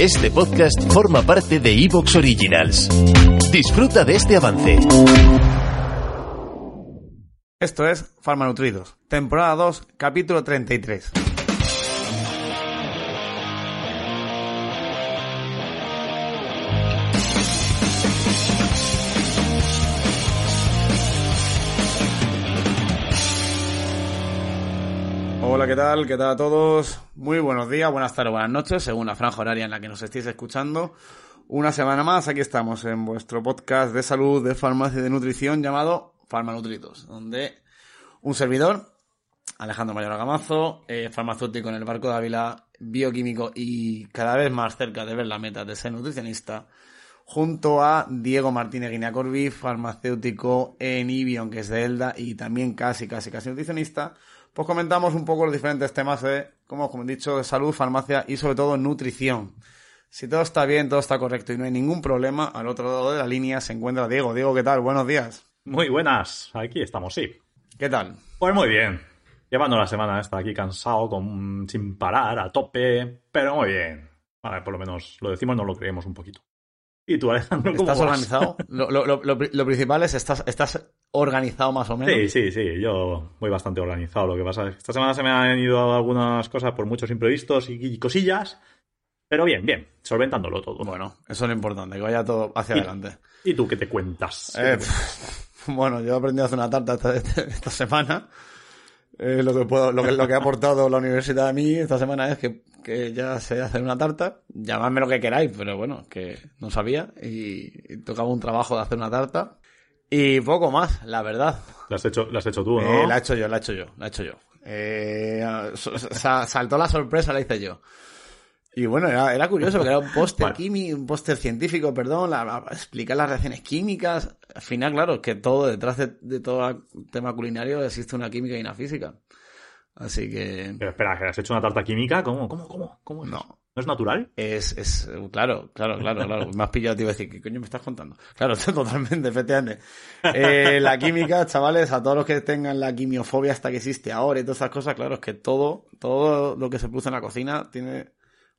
Este podcast forma parte de Evox Originals. Disfruta de este avance. Esto es Farmanutridos, temporada 2, capítulo 33. Hola, ¿qué tal? ¿Qué tal a todos? Muy buenos días, buenas tardes, buenas noches, según la franja horaria en la que nos estéis escuchando. Una semana más, aquí estamos en vuestro podcast de salud, de farmacia y de nutrición llamado Farmanutritos, donde un servidor, Alejandro Mayor Gamazo, eh, farmacéutico en el barco de Ávila, bioquímico y cada vez más cerca de ver la meta de ser nutricionista, junto a Diego Martínez Guinea-Corbi, farmacéutico en Ibion, que es de Elda, y también casi, casi, casi nutricionista, pues comentamos un poco los diferentes temas de, como, he dicho, de salud, farmacia y sobre todo nutrición. Si todo está bien, todo está correcto y no hay ningún problema, al otro lado de la línea se encuentra Diego. Diego, ¿qué tal? Buenos días. Muy buenas, aquí estamos, sí. ¿Qué tal? Pues muy bien. Llevando la semana esta aquí cansado, con, sin parar, a tope, pero muy bien. Vale, por lo menos lo decimos, no lo creemos un poquito. ¿Y tú, Alejandro, cómo ¿Estás vas? organizado? Lo, lo- lo- lo- lo principal es, ¿estás, ¿estás organizado más o menos? Sí, sí, sí, yo voy bastante organizado. Lo que pasa es que esta semana se me han ido algunas cosas por muchos imprevistos y, y cosillas, pero bien, bien, solventándolo todo. Bueno, eso es lo importante, que vaya todo hacia Y- adelante. ¿Y tú qué te cuentas? Eh, pff, bueno, yo he aprendido a hacer una tarta esta, esta- esta semana. Eh, lo, que puedo, lo, que, lo que ha aportado la universidad a mí esta semana es que, que ya sé hacer una tarta. Llamadme lo que queráis, pero bueno, que no sabía y, y tocaba un trabajo de hacer una tarta. Y poco más, la verdad. Lo has hecho, lo has hecho tú, ¿no? Eh, la he hecho yo, la he hecho yo, la he hecho yo. Eh, saltó la sorpresa, la hice yo. Y bueno, era, era curioso porque era un póster químico, un póster científico, perdón, la- la- explicar las reacciones químicas. Al final, claro, es que todo, detrás de, de todo el tema culinario existe una química y una física. Así que Pero espera, que has hecho una tarta química, ¿cómo? ¿Cómo? ¿Cómo? ¿Cómo es? No. ¿No es natural? es, es, claro, claro, claro, claro. Me has pillado, te iba a decir, ¿qué coño me estás contando? Claro, totalmente, efectivamente. Eh, la química, chavales, a todos los que tengan la quimiofobia hasta que existe ahora y todas esas cosas, claro, es que todo, todo lo que se produce en la cocina tiene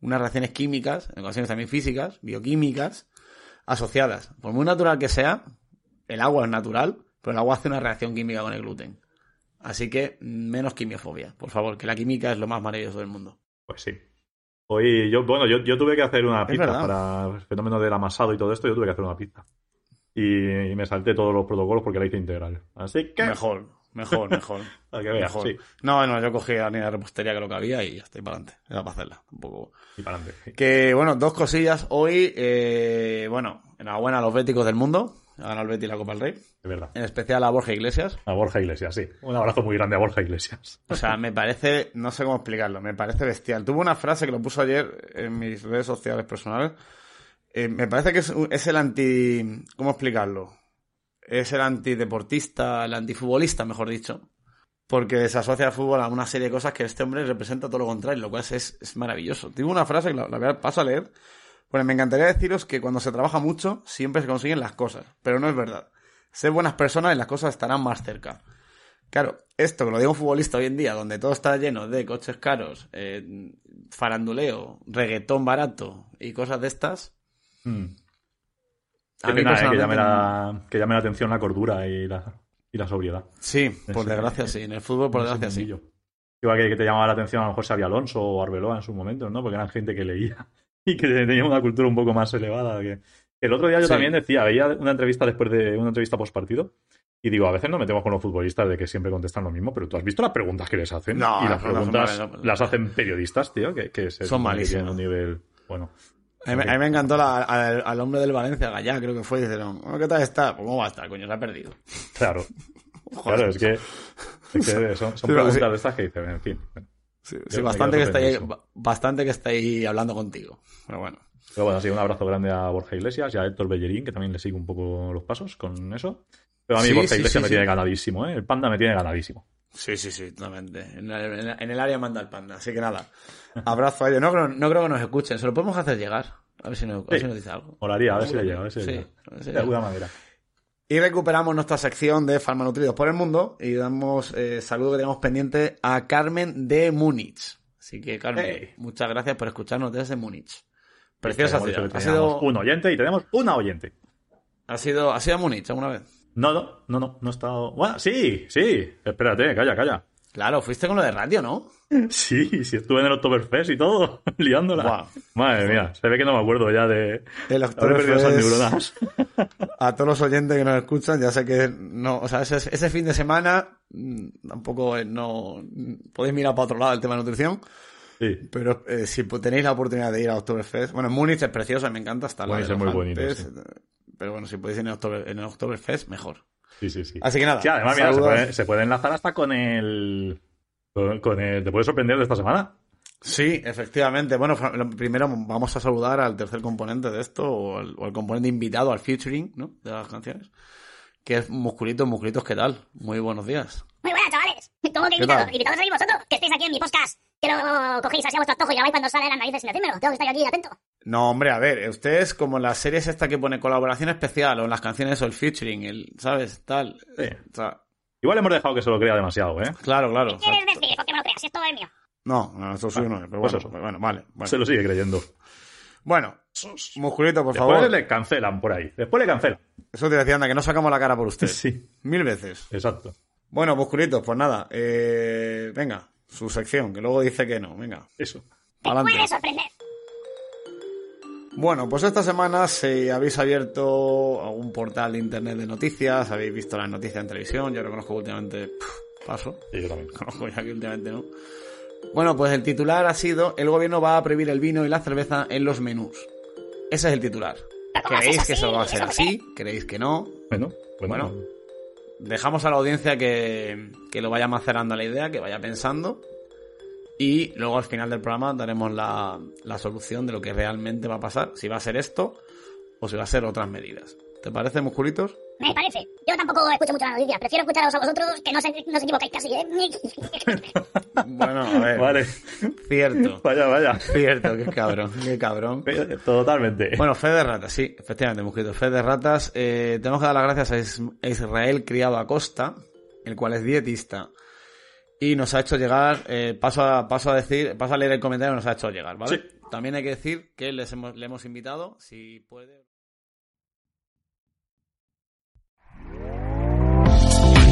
unas reacciones químicas, en ocasiones también físicas, bioquímicas, asociadas. Por muy natural que sea, el agua es natural, pero el agua hace una reacción química con el gluten. Así que menos quimiofobia, por favor, que la química es lo más maravilloso del mundo. Pues sí. Hoy yo, bueno, yo, yo tuve que hacer una pizza para el fenómeno del amasado y todo esto, yo tuve que hacer una pizza. Y, y me salté todos los protocolos porque la hice integral. Así que, Mejor, mejor, mejor. que veas, mejor. sí. No, no, yo cogí la línea de repostería que lo que había y ya estoy para adelante. Era para hacerla. Tampoco. Y para adelante. sí. Que bueno, dos cosillas. Hoy, eh, bueno, enhorabuena a los béticos del mundo. Ha ganado el Betis la Copa del Rey. Es verdad. En especial a Borja Iglesias. A Borja Iglesias, sí. Un abrazo muy grande a Borja Iglesias. O sea, me parece, no sé cómo explicarlo, me parece bestial. Tuvo una frase que lo puso ayer en mis redes sociales personales. Eh, me parece que es, el anti. ¿Cómo explicarlo? Es el antideportista, el antifutbolista, mejor dicho. Porque se asocia al fútbol a una serie de cosas que este hombre representa todo lo contrario, lo cual es, es maravilloso. Tuvo una frase que la, la voy a- paso a leer. Pues me encantaría deciros que cuando se trabaja mucho, siempre se consiguen las cosas. Pero no es verdad. Ser buenas personas y las cosas estarán más cerca. Claro, esto que lo digo un futbolista hoy en día, donde todo está lleno de coches caros, eh, faranduleo, reggaetón barato y cosas de estas. Mm. A mí pena, eh, que, llame la, que llame la atención la cordura y la, y la sobriedad. Sí, por desgracia sí. En el fútbol, por desgracia sí. Igual que, que te llamaba la atención a lo mejor Xavi Alonso o Arbeloa en su momento, ¿no? Porque eran gente que leía y que tenía una cultura un poco más elevada. Que... El otro día yo Sí. también decía, veía una entrevista después de una entrevista post partido y digo, a veces nos metemos con los futbolistas de que siempre contestan lo mismo, pero tú has visto las preguntas que les hacen No, y las preguntas no. las hacen periodistas, tío, que, que se Son malísimas. un nivel bueno. A mí, me- a mí me encantó la- al, al hombre del Valencia, Gallá, creo que fue, y dijeron, "Oh, ¿qué tal está? ¿Cómo va a estar, coño? Se ha perdido. Claro, Joder. claro, es que, es que son, son Sí, preguntas sí. de estas que dicen, en fin. Sí, sí, bastante, que estáis, bastante que estáis hablando contigo. Pero bueno. Pero bueno, así un abrazo grande a Borja Iglesias y a Héctor Bellerín, que también le sigue un poco los pasos con eso. Pero a mí Sí, Borja sí, Iglesias sí, me sí. tiene ganadísimo, ¿eh? El panda me tiene ganadísimo. Sí, sí, sí, totalmente. En, la- en el área manda el panda. Así que nada. Abrazo a ellos. No, creo- no creo que nos escuchen. Se lo podemos hacer llegar. A ver si nos, a ver Sí. si nos dice algo. Molaría, a ver si le llega, a ver si le sí, llega. De alguna manera. Y recuperamos nuestra sección de farmanutridos por el mundo y damos eh, saludo que tenemos pendiente a Carmen de Múnich. Así que, Carmen, Hey. muchas gracias por escucharnos desde Múnich. Preciosa ciudad. Ha sido, un oyente y tenemos una oyente. ha sido, ha sido a Múnich alguna vez. No, no, no, no, no he estado. Bueno, sí, sí. Espérate, calla, calla. Claro, fuiste con lo de radio, ¿no? Sí, sí, estuve en el Oktoberfest y todo, liándola. Guau. Madre mía, se ve que no me acuerdo ya de. El perdido esas neuronas. A todos los oyentes que nos escuchan, ya sé que no, o sea, ese, ese fin de semana mm, tampoco eh, no podéis mirar para otro lado el tema de nutrición, Sí. pero eh, si tenéis la oportunidad de ir a Oktoberfest, bueno, en Múnich es precioso, me encanta estar Múnich es muy bonito, sí. pero bueno, si podéis ir en el Oktoberfest, mejor. Sí, sí, sí. Así que nada, Sí, además, mira, se puede, se puede enlazar hasta con el. Con, con el. ¿Te puede sorprender de esta semana? Sí, efectivamente. Bueno, primero vamos a saludar al tercer componente de esto, o al, o al componente invitado, al featuring, ¿no? De las canciones. Que es Musculitos, Musculitos, ¿qué tal? Muy buenos días. ¿Cómo que ¿Qué invitados? sois vosotros? Que estáis aquí en mi podcast. Que lo cogéis así a vuestro antojo y grabáis cuando sale las narices sin decírmelo. Tengo que estar aquí atento. No, hombre, a ver, usted es como en las series esta que pone colaboración especial, o en las canciones o el featuring, el, ¿sabes? Tal. Sí. O sea, Igual hemos dejado que se lo crea demasiado, ¿eh? claro, claro. ¿Qué quieres exacto. decir? ¿Por qué me lo creas? Si esto es mío. No, no, esto suyo no es, pero pues bueno, eso. bueno, vale. Bueno, Se lo sigue creyendo. bueno musculito, por Después favor. le cancelan por ahí. Después le cancelan. Eso te decía, anda, que no sacamos la cara por usted. Sí, Mil veces. exacto. Bueno, musculitos, pues nada. Eh, venga, su sección, que luego dice que no. Venga, Eso. Te puede sorprender. Bueno, pues esta semana si habéis abierto algún portal de internet de noticias, habéis visto las noticias en televisión, yo reconozco que últimamente pff, paso, Sí, yo también. conozco ya que últimamente no. Bueno, pues el titular ha sido el gobierno va a prohibir el vino y la cerveza en los menús. Ese es el titular. Pero ¿cómo ¿Creéis que eso va a ser ¿Eso por así? ¿Creéis que no? Bueno, bueno. Bueno. Dejamos a la audiencia que, que lo vaya macerando la idea, que vaya pensando. Y luego al final del programa daremos la, la solución de lo que realmente va a pasar. Si va a ser esto o si va a ser otras medidas. ¿Te parece, musculitos? Me parece. Yo tampoco escucho mucho la noticia. Prefiero escucharos a vosotros que no, se, no os equivocáis casi, ¿eh? Bueno, a ver. Vale. Cierto. Vaya, vaya. Cierto, qué cabrón, qué cabrón. Totalmente. Bueno, fe de ratas, sí, efectivamente, musculitos. Fe de ratas. Eh, tenemos que dar las gracias a Is- a Israel Criado Acosta, el cual es dietista. Y nos ha hecho llegar, eh, paso, a, paso a decir, paso a leer el comentario que nos ha hecho llegar, ¿vale? Sí. También hay que decir que les hemos, le hemos invitado, si puede.